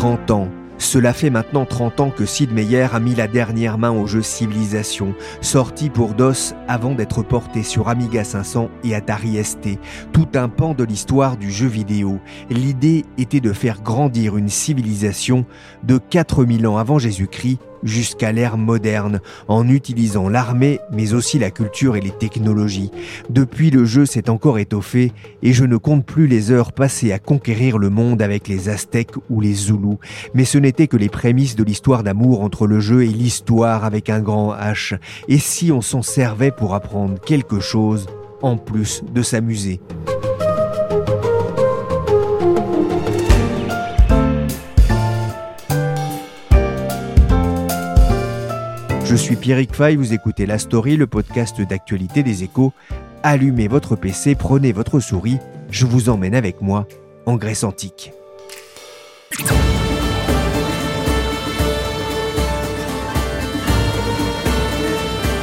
30 ans. Cela fait maintenant 30 ans que Sid Meier a mis la dernière main au jeu Civilization, sorti pour DOS avant d'être porté sur Amiga 500 et Atari ST, tout un pan de l'histoire du jeu vidéo. L'idée était de faire grandir une civilisation de 4000 ans avant Jésus-Christ jusqu'à l'ère moderne, en utilisant l'armée, mais aussi la culture et les technologies. Depuis, le jeu s'est encore étoffé, et je ne compte plus les heures passées à conquérir le monde avec les Aztèques ou les Zoulous. Mais ce n'était que les prémices de l'histoire d'amour entre le jeu et l'histoire avec un grand H. Et si on s'en servait pour apprendre quelque chose, en plus de s'amuser? Je suis Pierrick Fay, vous écoutez La Story, le podcast d'actualité des échos. Allumez votre PC, prenez votre souris, je vous emmène avec moi en Grèce antique.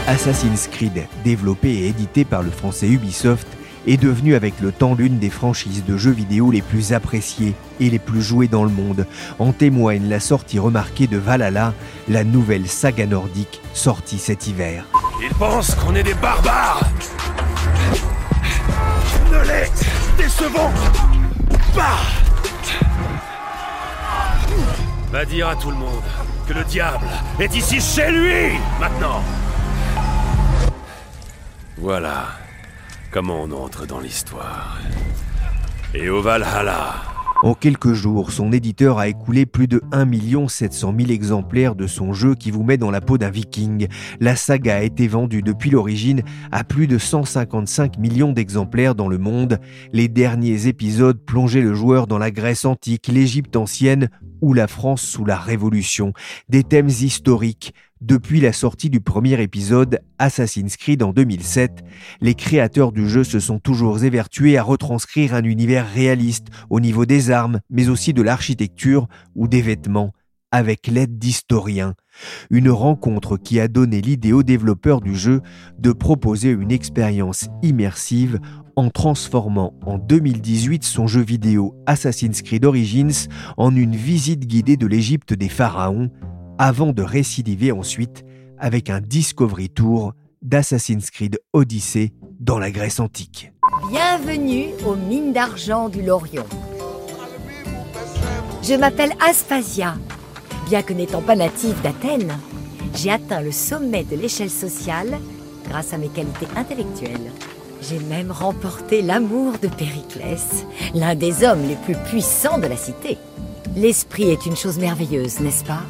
Assassin's Creed, développé et édité par le français Ubisoft, est devenu avec le temps l'une des franchises de jeux vidéo les plus appréciées et les plus jouées dans le monde. En témoigne la sortie remarquée de Valhalla, la nouvelle saga nordique sortie cet hiver. Ils pensent qu'on est des barbares Ne les décevons pas Va dire à tout le monde que le diable est ici chez lui maintenant Voilà comment on entre dans l'histoire. Et au Valhalla. En quelques jours, son éditeur a écoulé plus de 1 700 000 exemplaires de son jeu qui vous met dans la peau d'un viking. La saga a été vendue depuis l'origine à plus de 155 millions d'exemplaires dans le monde. Les derniers épisodes plongeaient le joueur dans la Grèce antique, l'Égypte ancienne ou la France sous la Révolution. Des thèmes historiques, depuis la sortie du premier épisode Assassin's Creed en 2007, les créateurs du jeu se sont toujours évertués à retranscrire un univers réaliste au niveau des armes, mais aussi de l'architecture ou des vêtements, avec l'aide d'historiens. Une rencontre qui a donné l'idée aux développeurs du jeu de proposer une expérience immersive en transformant en 2018 son jeu vidéo Assassin's Creed Origins en une visite guidée de l'Égypte des pharaons, avant de récidiver ensuite avec un Discovery Tour d'Assassin's Creed Odyssey dans la Grèce antique. Bienvenue aux mines d'argent du Lorion. Je m'appelle Aspasia. Bien que n'étant pas native d'Athènes, j'ai atteint le sommet de l'échelle sociale grâce à mes qualités intellectuelles. J'ai même remporté l'amour de Périclès, l'un des hommes les plus puissants de la cité. L'esprit est une chose merveilleuse, n'est-ce pas?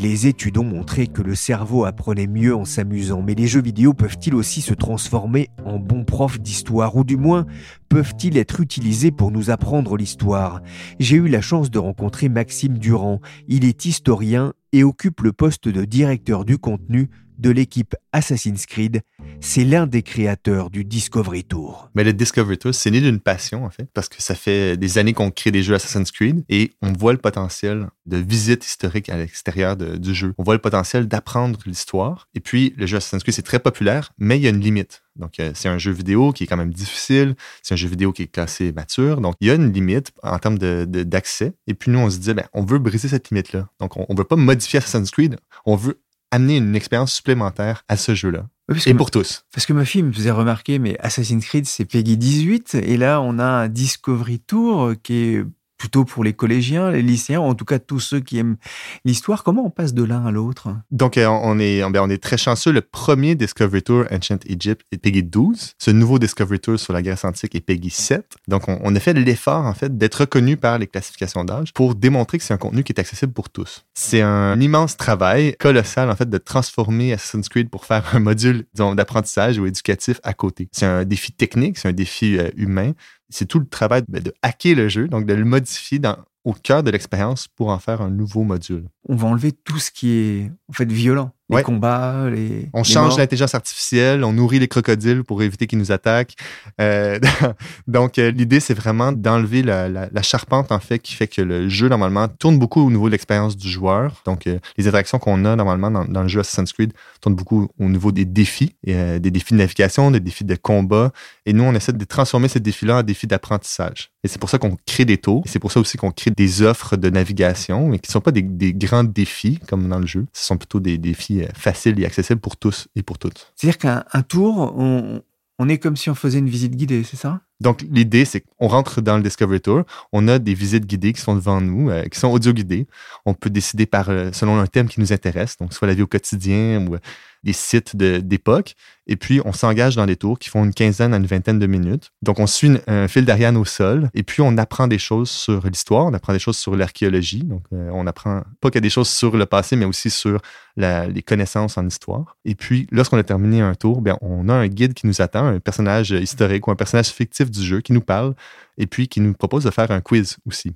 Les études ont montré que le cerveau apprenait mieux en s'amusant, mais les jeux vidéo peuvent-ils aussi se transformer en bons profs d'histoire, ou du moins peuvent-ils être utilisés pour nous apprendre l'histoire? J'ai eu la chance de rencontrer Maxime Durand. Il est historien et occupe le poste de directeur du contenu de l'équipe Assassin's Creed. C'est l'un des créateurs du Discovery Tour. Mais le Discovery Tour, c'est né d'une passion, en fait, parce que ça fait des années qu'on crée des jeux Assassin's Creed et on voit le potentiel de visite historique à l'extérieur du jeu. On voit le potentiel d'apprendre l'histoire. Et puis, le jeu Assassin's Creed, c'est très populaire, mais il y a une limite. Donc, euh, c'est un jeu vidéo qui est quand même difficile. C'est un jeu vidéo qui est classé mature. Donc, il y a une limite en termes d'accès. De, et puis, nous, on se disait, ben, on veut briser cette limite-là. Donc, on ne veut pas modifier Assassin's Creed. On veut amener une expérience supplémentaire à ce jeu-là. et pour tous. Parce que ma fille me faisait remarquer, mais Assassin's Creed, c'est Peggy 18. Et là, on a un Discovery Tour qui est plutôt pour les collégiens, les lycéens, en tout cas tous ceux qui aiment l'histoire. Comment on passe de l'un à l'autre? Donc, euh, on est, ben, on est très chanceux. Le premier Discovery Tour Ancient Egypt est Peggy 12. Ce nouveau Discovery Tour sur la Grèce antique est Peggy 7. Donc, on, on a fait l'effort, en fait, d'être reconnu par les classifications d'âge pour démontrer que c'est un contenu qui est accessible pour tous. C'est un immense travail colossal, en fait, de transformer Assassin's Creed pour faire un module d'apprentissage ou éducatif à côté. C'est un défi technique, c'est un défi euh, humain. C'est tout le travail de hacker le jeu, donc de le modifier au cœur de l'expérience pour en faire un nouveau module. On va enlever tout ce qui est violent. Les combats, les. On change l'intelligence artificielle, on nourrit les crocodiles pour éviter qu'ils nous attaquent. Euh, donc, euh, l'idée, c'est vraiment d'enlever la, la, charpente, en fait, qui fait que le jeu, normalement, tourne beaucoup au niveau de l'expérience du joueur. Donc, euh, les interactions qu'on a, normalement, dans, dans, le jeu Assassin's Creed tournent beaucoup au niveau des défis, des défis de navigation, des défis de combat. Et nous, on essaie de transformer ces défis-là en défis d'apprentissage. Et c'est pour ça qu'on crée des. Et c'est pour ça aussi qu'on crée des offres de navigation, mais qui ne sont pas des, des grands défis, comme dans le jeu. Ce sont plutôt des défis euh, facile et accessible pour tous et pour toutes. C'est-à-dire qu'un tour, on, on est comme si on faisait une visite guidée, c'est ça? Donc, l'idée, c'est qu'on rentre dans le Discovery Tour, on a des visites guidées qui sont devant nous, euh, qui sont audio-guidées. On peut décider par, euh, selon un thème qui nous intéresse, donc soit la vie au quotidien ou des sites d'époque. Et puis, on s'engage dans des tours qui font une quinzaine à une vingtaine de minutes. Donc, on suit un fil d'Ariane au sol. Et puis, on apprend des choses sur l'histoire, on apprend des choses sur l'archéologie. Donc, euh, on apprend pas que des choses sur le passé, mais aussi sur les connaissances en histoire. Et puis, lorsqu'on a terminé un tour, bien, on a un guide qui nous attend, un personnage historique ou un personnage fictif du jeu qui nous parle et puis qui nous propose de faire un quiz aussi.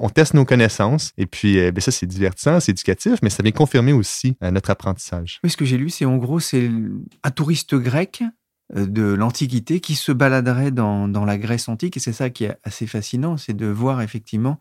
On teste nos connaissances et puis euh, ben ça, c'est divertissant, c'est éducatif, mais ça vient confirmer aussi euh, notre apprentissage. Oui, ce que j'ai lu, c'est en gros, c'est un touriste grec de l'Antiquité qui se baladerait dans, dans, la Grèce antique. Et c'est ça qui est assez fascinant, c'est de voir effectivement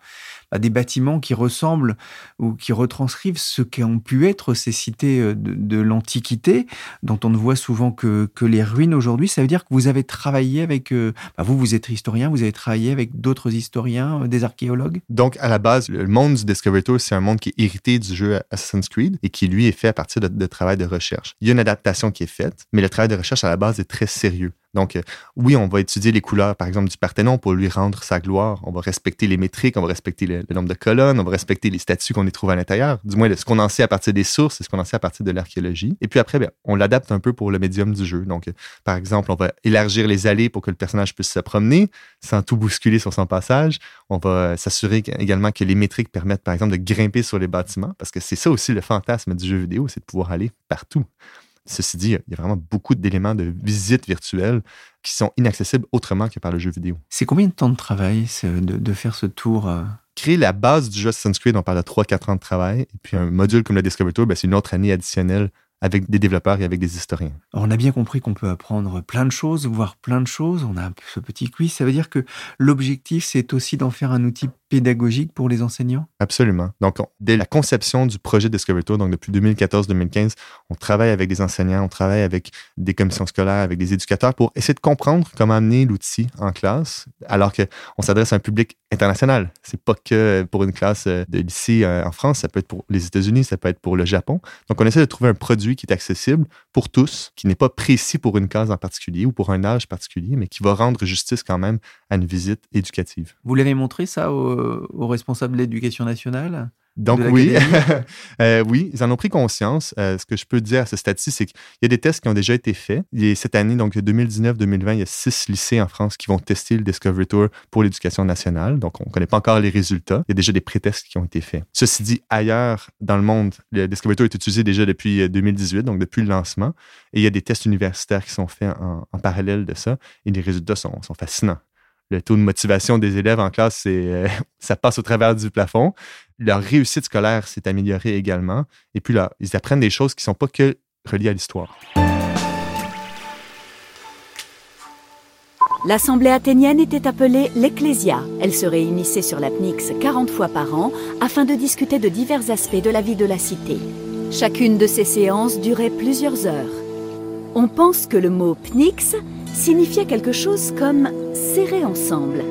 bah, des bâtiments qui ressemblent ou qui retranscrivent ce qu'ont pu être ces cités euh, de, de l'Antiquité, dont on ne voit souvent que, que les ruines aujourd'hui. Ça veut dire que vous avez travaillé avec, euh, bah, vous, vous êtes historien, vous avez travaillé avec d'autres historiens, des archéologues? Donc, à la base, le monde du Discovery Tour, c'est un monde qui est hérité du jeu Assassin's Creed et qui, lui, est fait à partir de, de travail de recherche. Il y a une adaptation qui est faite, mais le travail de recherche à la base est très sérieux. Donc, euh, oui, on va étudier les couleurs, par exemple, du Parthénon pour lui rendre sa gloire. On va respecter les métriques, on va respecter le, nombre de colonnes, on va respecter les statues qu'on y trouve à l'intérieur. Du moins, ce qu'on en sait à partir des sources, c'est ce qu'on en sait à partir de l'archéologie. Et puis après, bien, on l'adapte un peu pour le médium du jeu. Donc, euh, par exemple, on va élargir les allées pour que le personnage puisse se promener sans tout bousculer sur son passage. On va euh, s'assurer également que les métriques permettent, par exemple, de grimper sur les bâtiments, parce que c'est ça aussi le fantasme du jeu vidéo, c'est de pouvoir aller partout. Ceci dit, il y a vraiment beaucoup d'éléments de visite virtuelle qui sont inaccessibles autrement que par le jeu vidéo. C'est combien de temps de travail de, faire ce tour euh? Créer la base du jeu Assassin's Creed, on parle de 3-4 ans de travail. Et puis un module comme le Discovery Tour, ben, c'est une autre année additionnelle avec des développeurs et avec des historiens. on a bien compris qu'on peut apprendre plein de choses, voir plein de choses. On a ce petit quiz. Ça veut dire que l'objectif, c'est aussi d'en faire un outil pédagogique pour les enseignants? Absolument. Donc, dès la conception du projet Discovery Tour, donc depuis 2014-2015, on travaille avec des enseignants, on travaille avec des commissions scolaires, avec des éducateurs pour essayer de comprendre comment amener l'outil en classe, alors qu'on s'adresse à un public international. C'est pas que pour une classe euh, de lycée euh, en France, ça peut être pour les États-Unis, ça peut être pour le Japon. Donc, on essaie de trouver un produit qui est accessible pour tous, qui n'est pas précis pour une case en particulier ou pour un âge particulier, mais qui va rendre justice quand même à une visite éducative. Vous l'avez montré ça au aux responsables de l'éducation nationale donc oui, euh, oui, ils en ont pris conscience. Euh, ce que je peux dire à ce stade-ci, c'est qu'il y a des tests qui ont déjà été faits. Et cette année, donc 2019-2020, il y a six lycées en France qui vont tester le Discovery Tour pour l'éducation nationale. Donc on ne connaît pas encore les résultats. Il y a déjà des pré-tests qui ont été faits. Ceci dit, ailleurs dans le monde, le Discovery Tour est utilisé déjà depuis 2018, euh, donc depuis le lancement. Et il y a des tests universitaires qui sont faits en, parallèle de ça. Et les résultats sont fascinants le taux de motivation des élèves en classe, euh, ça passe au travers du plafond. Leur réussite scolaire s'est améliorée également. Et puis là, ils apprennent des choses qui ne sont pas que reliées à l'histoire. L'assemblée athénienne était appelée l'Ecclésia. Elle se réunissait sur la Pnyx 40 fois par an afin de discuter de divers aspects de la vie de la cité. Chacune de ces séances durait plusieurs heures. On pense que le mot Pnyx signifiait quelque chose comme serrer ensemble.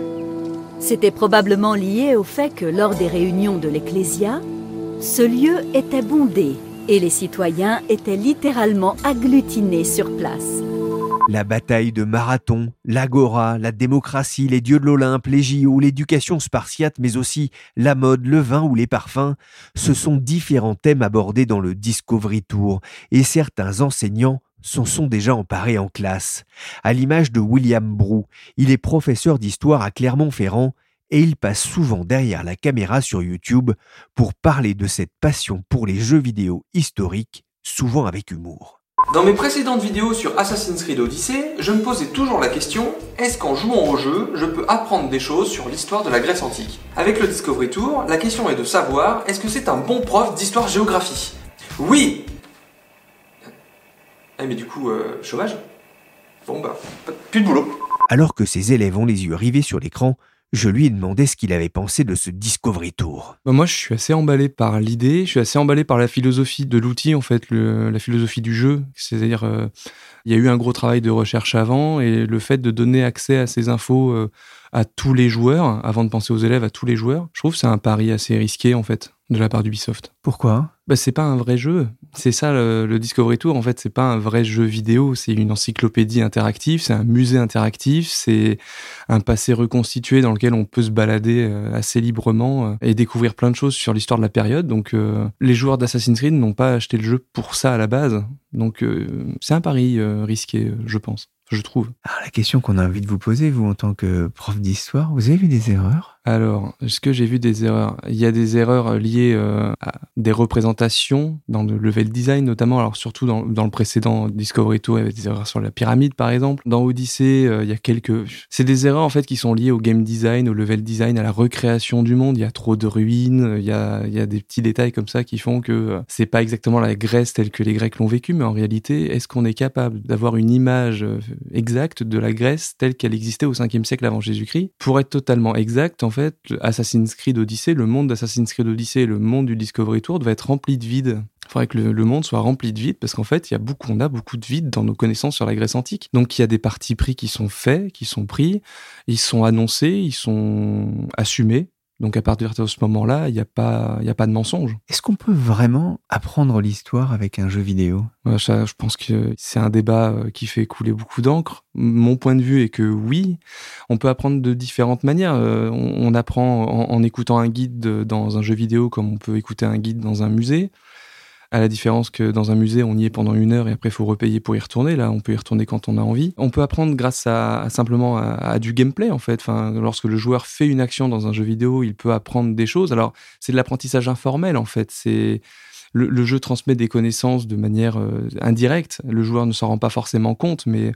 C'était probablement lié au fait que lors des réunions de l'Ecclésia, ce lieu était bondé et les citoyens étaient littéralement agglutinés sur place. La bataille de Marathon, l'agora, la démocratie, les dieux de l'Olympe, les JO, l'éducation spartiate, mais aussi la mode, le vin ou les parfums, ce sont différents thèmes abordés dans le Discovery Tour, et certains enseignants s'en sont déjà emparés en classe. À l'image de William Brou, il est professeur d'histoire à Clermont-Ferrand et il passe souvent derrière la caméra sur YouTube pour parler de cette passion pour les jeux vidéo historiques, souvent avec humour. Dans mes précédentes vidéos sur Assassin's Creed Odyssey, je me posais toujours la question est-ce qu'en jouant au jeu, je peux apprendre des choses sur l'histoire de la Grèce antique? Avec le Discovery Tour, la question est de savoir est-ce que c'est un bon prof d'histoire-géographie? Oui Eh mais du coup, euh, chômage? Bon bah, plus de boulot. Alors que ses élèves ont les yeux rivés sur l'écran, je lui ai demandé ce qu'il avait pensé de ce Discovery Tour. Bah, moi, je suis assez emballé par l'idée, je suis assez emballé par la philosophie de l'outil, en fait, la philosophie du jeu. C'est-à-dire, euh, il y a eu un gros travail de recherche avant et le fait de donner accès à ces infos euh, à tous les joueurs, avant de penser aux élèves, à tous les joueurs, je trouve que c'est un pari assez risqué, en fait, de la part d'Ubisoft. Pourquoi? Bah, c'est pas un vrai jeu. C'est ça le, Discovery Tour. En fait, c'est pas un vrai jeu vidéo. C'est une encyclopédie interactive. C'est un musée interactif. C'est un passé reconstitué dans lequel on peut se balader euh, assez librement euh, et découvrir plein de choses sur l'histoire de la période. Donc, euh, les joueurs d'Assassin's Creed n'ont pas acheté le jeu pour ça à la base. Donc, c'est un pari risqué, je pense. Je trouve. Alors, la question qu'on a envie de vous poser, vous, en tant que prof d'histoire, vous avez vu des erreurs? Alors, est-ce que j'ai vu des erreurs? Il y a des erreurs liées euh, à des représentations dans le level design notamment, alors surtout dans, dans, le précédent Discovery Tour, il y avait des erreurs sur la pyramide par exemple. Dans Odyssey, euh, il y a quelques... C'est des erreurs en fait qui sont liées au game design, au level design, à la recréation du monde. Il y a trop de ruines, il y a, il y a des petits détails comme ça qui font que euh, c'est pas exactement la Grèce telle que les Grecs l'ont vécue, mais en réalité, est-ce qu'on est capable d'avoir une image exacte de la Grèce telle qu'elle existait au 5e siècle avant Jésus-Christ? Pour être totalement exact, en fait, Assassin's Creed Odyssey, le monde d'Assassin's Creed Odyssey et le monde du Discovery Tour doit être rempli de vide. Il faudrait que le, monde soit rempli de vide parce qu'en fait, il y a beaucoup, on a beaucoup de vide dans nos connaissances sur la Grèce antique. Donc, il y a des partis pris qui sont faits, qui sont pris, ils sont annoncés, ils sont assumés. Donc à partir de ce moment-là, il n'y a, pas, a pas de mensonge. Est-ce qu'on peut vraiment apprendre l'histoire avec un jeu vidéo? Je pense que c'est un débat euh, qui fait couler beaucoup d'encre. Mon point de vue est que oui, on peut apprendre de différentes manières. Euh, on, apprend en, écoutant un guide dans un jeu vidéo comme on peut écouter un guide dans un musée à la différence que dans un musée, on y est pendant une heure et après, il faut repayer pour y retourner. Là, on peut y retourner quand on a envie. On peut apprendre grâce à, simplement à, du gameplay, en fait. Lorsque le joueur fait une action dans un jeu vidéo, il peut apprendre des choses. Alors, c'est de l'apprentissage informel, en fait. C'est le, jeu transmet des connaissances de manière euh, indirecte. Le joueur ne s'en rend pas forcément compte, mais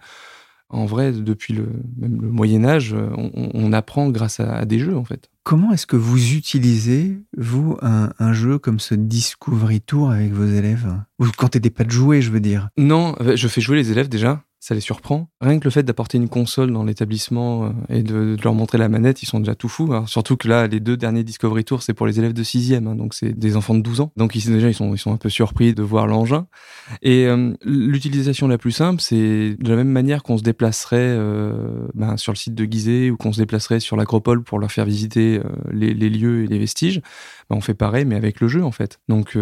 en vrai, depuis le, même le Moyen Âge, on, apprend grâce à, des jeux, en fait. Comment est-ce que vous utilisez, vous, un, jeu comme ce Discovery Tour avec vos élèves? Ou quand t'étais pas de jouer, je veux dire? Non, je fais jouer les élèves déjà ça les surprend. Rien que le fait d'apporter une console dans l'établissement euh, et de, leur montrer la manette, ils sont déjà tout fous. Hein. Surtout que là, les deux derniers Discovery Tours, c'est pour les élèves de 6e, hein, donc c'est des enfants de 12 ans. Donc ils, déjà, ils sont, ils sont un peu surpris de voir l'engin. Et euh, l'utilisation la plus simple, c'est de la même manière qu'on se déplacerait euh, ben, sur le site de Gizeh ou qu'on se déplacerait sur l'acropole pour leur faire visiter les, les, lieux et les vestiges. Ben, on fait pareil, mais avec le jeu en fait. Donc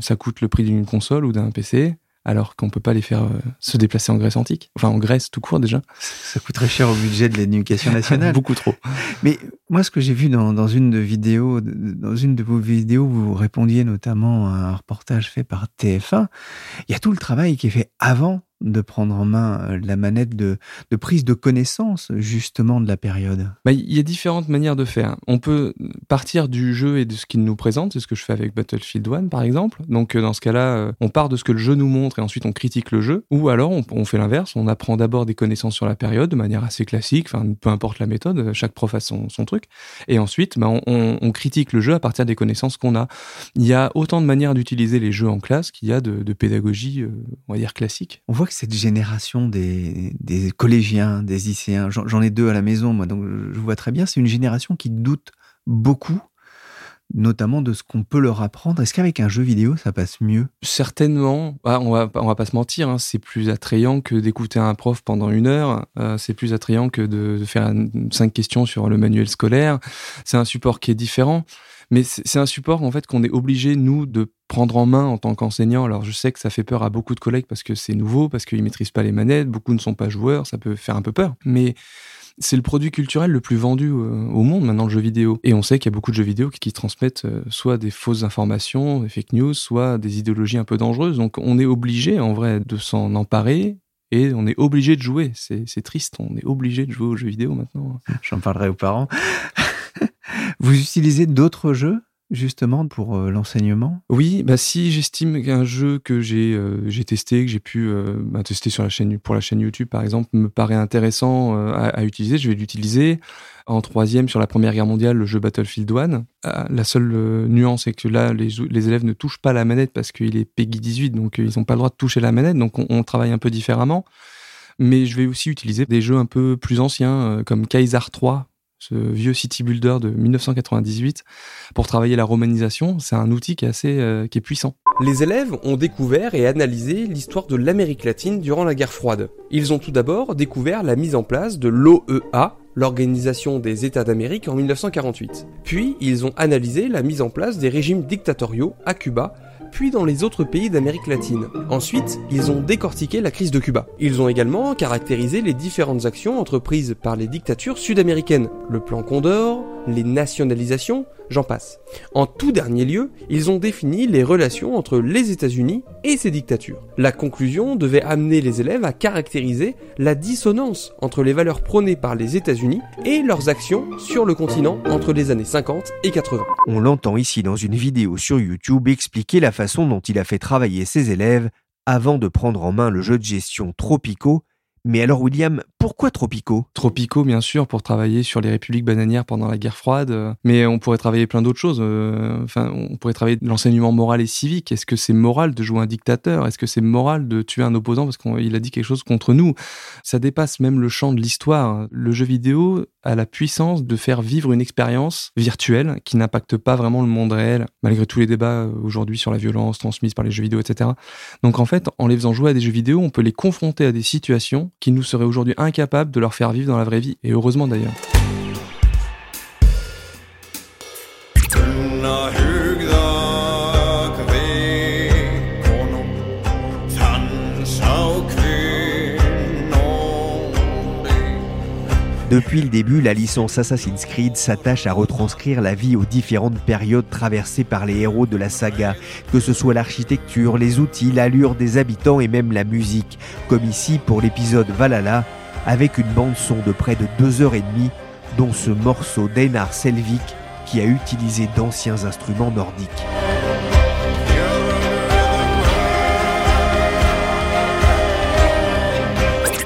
ça coûte le prix d'une console ou d'un PC alors qu'on peut pas les faire euh, se déplacer en Grèce antique. Enfin, en Grèce tout court déjà. Ça coûte très cher au budget de l'éducation nationale. Beaucoup trop. Mais moi, ce que j'ai vu dans, une de vidéos, dans une de vos vidéos, vous répondiez notamment à un reportage fait par TF1. Il y a tout le travail qui est fait avant de prendre en main euh, la manette de, prise de connaissance justement de la période? Bah, Il y a différentes manières de faire. On peut partir du jeu et de ce qu'il nous présente, c'est ce que je fais avec Battlefield 1 par exemple. Donc euh, dans ce cas-là, euh, on part de ce que le jeu nous montre et ensuite on critique le jeu. Ou alors on, fait l'inverse, on apprend d'abord des connaissances sur la période de manière assez classique, enfin peu importe la méthode, chaque prof a son, truc. Et ensuite, bah, on, critique le jeu à partir des connaissances qu'on a. Il y a autant de manières d'utiliser les jeux en classe qu'il y a de, pédagogie, on va dire classique. On voit cette génération des, collégiens, des lycéens, j'en ai deux à la maison, moi, donc je vois très bien, c'est une génération qui doute beaucoup notamment de ce qu'on peut leur apprendre. Est-ce qu'avec un jeu vidéo, ça passe mieux? Certainement. Ah, on va, va pas se mentir, hein, c'est plus attrayant que d'écouter un prof pendant une heure. Euh, c'est plus attrayant que de, faire cinq questions sur le manuel scolaire. C'est un support qui est différent. Mais c'est un support en fait qu'on est obligé nous de prendre en main en tant qu'enseignant. Alors je sais que ça fait peur à beaucoup de collègues parce que c'est nouveau, parce qu'ils maîtrisent pas les manettes, beaucoup ne sont pas joueurs, ça peut faire un peu peur. Mais c'est le produit culturel le plus vendu euh, au monde maintenant, le jeu vidéo. Et on sait qu'il y a beaucoup de jeux vidéo qui, transmettent euh, soit des fausses informations, des fake news, soit des idéologies un peu dangereuses. Donc on est obligé en vrai de s'en emparer et on est obligé de jouer. C'est triste, on est obligé de jouer aux jeux vidéo maintenant. J'en parlerai aux parents. Vous utilisez d'autres jeux justement pour euh, l'enseignement? Oui, bah si j'estime qu'un jeu que j'ai euh, testé, que j'ai pu euh, bah, tester sur la chaîne pour la chaîne YouTube par exemple, me paraît intéressant à, utiliser, je vais l'utiliser. En troisième, sur la Première Guerre mondiale, le jeu Battlefield 1. la seule nuance est que là, les, les, élèves ne touchent pas la manette parce qu'il est PEGI 18, donc ils n'ont pas le droit de toucher la manette, donc on, on, travaille un peu différemment. Mais je vais aussi utiliser des jeux un peu plus anciens, comme Kaiser 3 ce vieux city builder de 1998, pour travailler la romanisation. C'est un outil qui est assez euh, puissant. Les élèves ont découvert et analysé l'histoire de l'Amérique latine durant la guerre froide. Ils ont tout d'abord découvert la mise en place de l'OEA, l'Organisation des États d'Amérique en 1948. Puis ils ont analysé la mise en place des régimes dictatoriaux à Cuba puis dans les autres pays d'Amérique latine. Ensuite, ils ont décortiqué la crise de Cuba. Ils ont également caractérisé les différentes actions entreprises par les dictatures sud-américaines, le plan Condor, les nationalisations, j'en passe. En tout dernier lieu, ils ont défini les relations entre les États-Unis et ces dictatures. La conclusion devait amener les élèves à caractériser la dissonance entre les valeurs prônées par les États-Unis et leurs actions sur le continent entre les années 50 et 80. On l'entend ici dans une vidéo sur YouTube expliquer la façon dont il a fait travailler ses élèves avant de prendre en main le jeu de gestion Tropico mais alors William, pourquoi Tropico? Tropico, bien sûr, pour travailler sur les républiques bananières pendant la guerre froide, euh, mais on pourrait travailler plein d'autres choses. Euh, enfin, on pourrait travailler l'enseignement moral et civique. Est-ce que c'est moral de jouer un dictateur? Est-ce que c'est moral de tuer un opposant parce qu'il a dit quelque chose contre nous? Ça dépasse même le champ de l'histoire. Le jeu vidéo a la puissance de faire vivre une expérience virtuelle qui n'impacte pas vraiment le monde réel, malgré tous les débats euh, aujourd'hui sur la violence transmise par les jeux vidéo, etc. Donc en fait, en les faisant jouer à des jeux vidéo, on peut les confronter à des situations qui nous seraient aujourd'hui incapables de leur faire vivre dans la vraie vie, et heureusement d'ailleurs. Depuis le début, la licence Assassin's Creed s'attache à retranscrire la vie aux différentes périodes traversées par les héros de la saga, que ce soit l'architecture, les outils, l'allure des habitants et même la musique, comme ici pour l'épisode Valhalla, avec une bande son de près de deux heures et demie, dont ce morceau d'Einar Selvik qui a utilisé d'anciens instruments nordiques.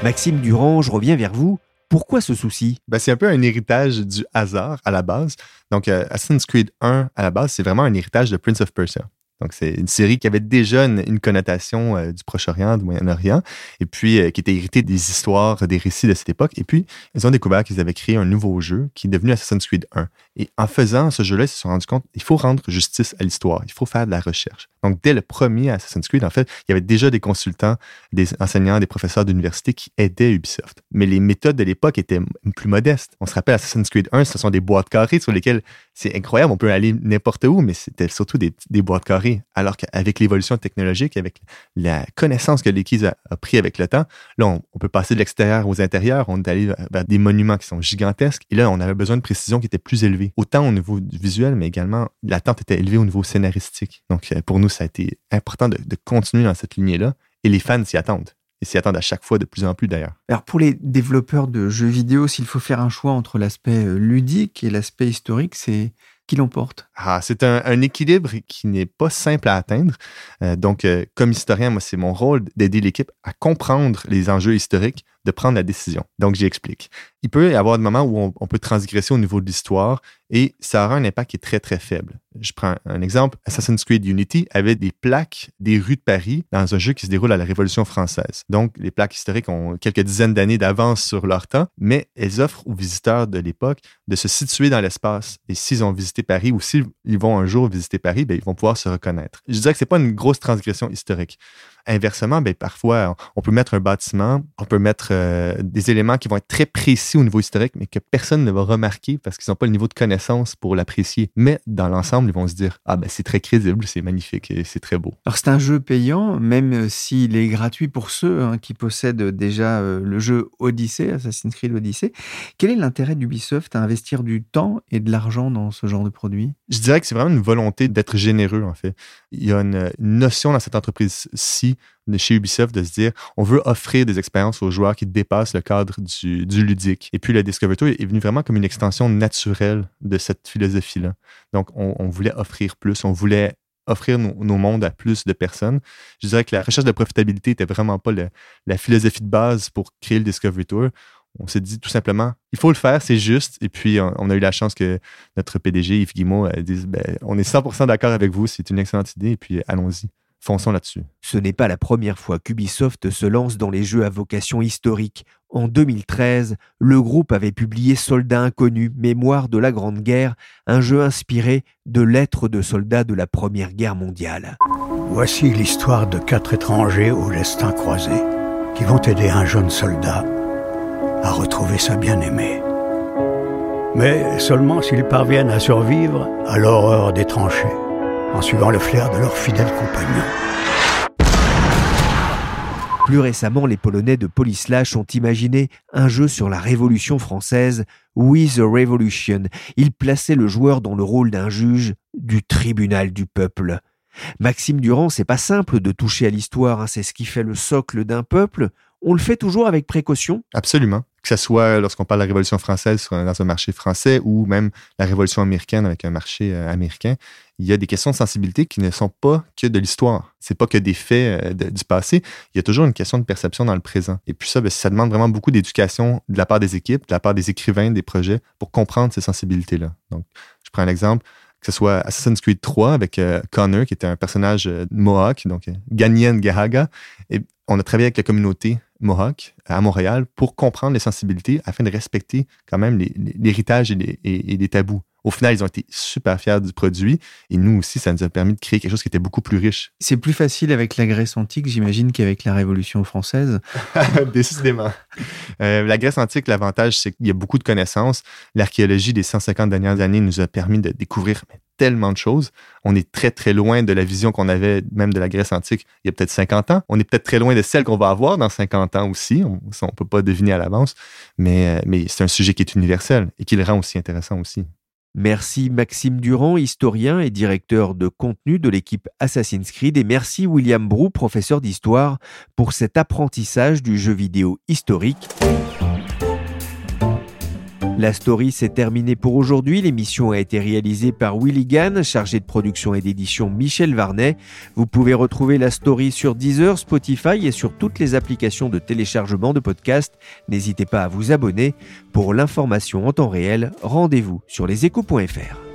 Maxime Durand, je reviens vers vous. Pourquoi ce souci? Ben, c'est un peu un héritage du hasard à la base. Donc, euh, Assassin's Creed 1, à la base, c'est vraiment un héritage de Prince of Persia. Donc, c'est une série qui avait déjà une, connotation euh, du Proche-Orient, du Moyen-Orient, et puis euh, qui était héritée des histoires, des récits de cette époque. Et puis, ils ont découvert qu'ils avaient créé un nouveau jeu qui est devenu Assassin's Creed 1. Et en faisant ce jeu-là, ils se sont rendus compte qu'il faut rendre justice à l'histoire, il faut faire de la recherche. Donc, dès le premier Assassin's Creed, en fait, il y avait déjà des consultants, des enseignants, des professeurs d'université qui aidaient Ubisoft. Mais les méthodes de l'époque étaient plus modestes. On se rappelle Assassin's Creed 1, ce sont des boîtes carrées sur lesquelles c'est incroyable, on peut aller n'importe où, mais c'était surtout des, des boîtes carrées alors qu'avec l'évolution technologique, avec la connaissance que l'équipe a, pris avec le temps, là, on, peut passer de l'extérieur aux intérieurs, on est allé vers des monuments qui sont gigantesques, et là, on avait besoin de précision qui était plus élevée, autant au niveau visuel, mais également l'attente était élevée au niveau scénaristique. Donc, euh, pour nous, ça a été important de, de continuer dans cette lignée-là, et les fans s'y attendent et s'y attendent à chaque fois de plus en plus d'ailleurs. Alors pour les développeurs de jeux vidéo, s'il faut faire un choix entre l'aspect euh, ludique et l'aspect historique, c'est qui l'emporte ah, C'est un, équilibre qui n'est pas simple à atteindre. Euh, donc, euh, comme historien, moi, c'est mon rôle d'aider l'équipe à comprendre les enjeux historiques, de prendre la décision. Donc, j'explique. Il peut y avoir des moments où on, peut transgresser au niveau de l'histoire et ça aura un impact qui est très, très faible. Je prends un exemple. Assassin's Creed Unity avait des plaques des rues de Paris dans un jeu qui se déroule à la Révolution française. Donc, les plaques historiques ont quelques dizaines d'années d'avance sur leur temps, mais elles offrent aux visiteurs de l'époque de se situer dans l'espace. Et s'ils ont visité Paris ou s'ils vont un jour visiter Paris, ben, ils vont pouvoir se reconnaître. Je dirais que c'est pas une grosse transgression historique. Inversement, ben, parfois, on peut mettre un bâtiment, on peut mettre euh, des éléments qui vont être très précis au niveau historique, mais que personne ne va remarquer parce qu'ils n'ont pas le niveau de connaissance pour l'apprécier. Mais dans l'ensemble, ils vont se dire Ah, ben c'est très crédible, c'est magnifique et c'est très beau. Alors, c'est un jeu payant, même s'il est gratuit pour ceux hein, qui possèdent déjà euh, le jeu Odyssey, Assassin's Creed Odyssey. Quel est l'intérêt d'Ubisoft à investir du temps et de l'argent dans ce genre de produit? Je dirais que c'est vraiment une volonté d'être généreux, en fait. Il y a une notion dans cette entreprise-ci chez Ubisoft de se dire on veut offrir des expériences aux joueurs qui dépassent le cadre du, ludique. Et puis la Discovery Tour est venue vraiment comme une extension naturelle de cette philosophie-là. Donc on, voulait offrir plus, on voulait offrir nos, mondes à plus de personnes. Je dirais que la recherche de profitabilité n'était vraiment pas la philosophie de base pour créer le Discovery Tour. On s'est dit tout simplement, il faut le faire, c'est juste. Et puis, on, a eu la chance que notre PDG, Yves Guimau, dise, ben, on est 100% d'accord avec vous, c'est une excellente idée, et puis allons-y. Fonçons là-dessus. Ce n'est pas la première fois qu'Ubisoft se lance dans les jeux à vocation historique. En 2013, le groupe avait publié Soldats inconnus, Mémoire de la Grande Guerre, un jeu inspiré de lettres de soldats de la Première Guerre mondiale. Voici l'histoire de quatre étrangers au destin croisé qui vont aider un jeune soldat à retrouver sa bien-aimée. Mais seulement s'ils parviennent à survivre à l'horreur des tranchées en suivant le flair de leurs fidèles compagnons. Plus récemment, les Polonais de Polislash ont imaginé un jeu sur la Révolution française, We the Revolution. Ils plaçaient le joueur dans le rôle d'un juge du tribunal du peuple. Maxime Durand, c'est pas simple de toucher à l'histoire, hein. c'est ce qui fait le socle d'un peuple. On le fait toujours avec précaution Absolument que ce soit lorsqu'on parle de la Révolution française dans un marché français ou même la Révolution américaine avec un marché euh, américain, il y a des questions de sensibilité qui ne sont pas que de l'histoire. C'est pas que des faits euh, du passé. Il y a toujours une question de perception dans le présent. Et puis ça, ben, ça demande vraiment beaucoup d'éducation de la part des équipes, de la part des écrivains, des projets, pour comprendre ces sensibilités-là. Donc, je prends un exemple que ce soit Assassin's Creed 3 avec euh, Connor, qui était un personnage Mohawk, donc Ganyen Gahaga. Et on a travaillé avec la communauté Mohawk à Montréal pour comprendre les sensibilités afin de respecter quand même l'héritage et, les tabous. Au final, ils ont été super fiers du produit et nous aussi, ça nous a permis de créer quelque chose qui était beaucoup plus riche. C'est plus facile avec la Grèce antique, j'imagine, qu'avec la Révolution française. Décidément. Euh, la Grèce antique, l'avantage, c'est qu'il y a beaucoup de connaissances. L'archéologie des 150 dernières années nous a permis de découvrir tellement de choses. On est très, très loin de la vision qu'on avait même de la Grèce antique il y a peut-être 50 ans. On est peut-être très loin de celle qu'on va avoir dans 50 ans aussi. On ne peut pas deviner à l'avance. Mais, euh, mais c'est un sujet qui est universel et qui le rend aussi intéressant aussi. Merci Maxime Durand, historien et directeur de contenu de l'équipe Assassin's Creed, et merci William Brou, professeur d'histoire, pour cet apprentissage du jeu vidéo historique. La story s'est terminée pour aujourd'hui. L'émission a été réalisée par Willy Gann, chargé de production et d'édition Michel Varnet. Vous pouvez retrouver la story sur Deezer, Spotify et sur toutes les applications de téléchargement de podcasts. N'hésitez pas à vous abonner. Pour l'information en temps réel, rendez-vous sur leséchos.fr.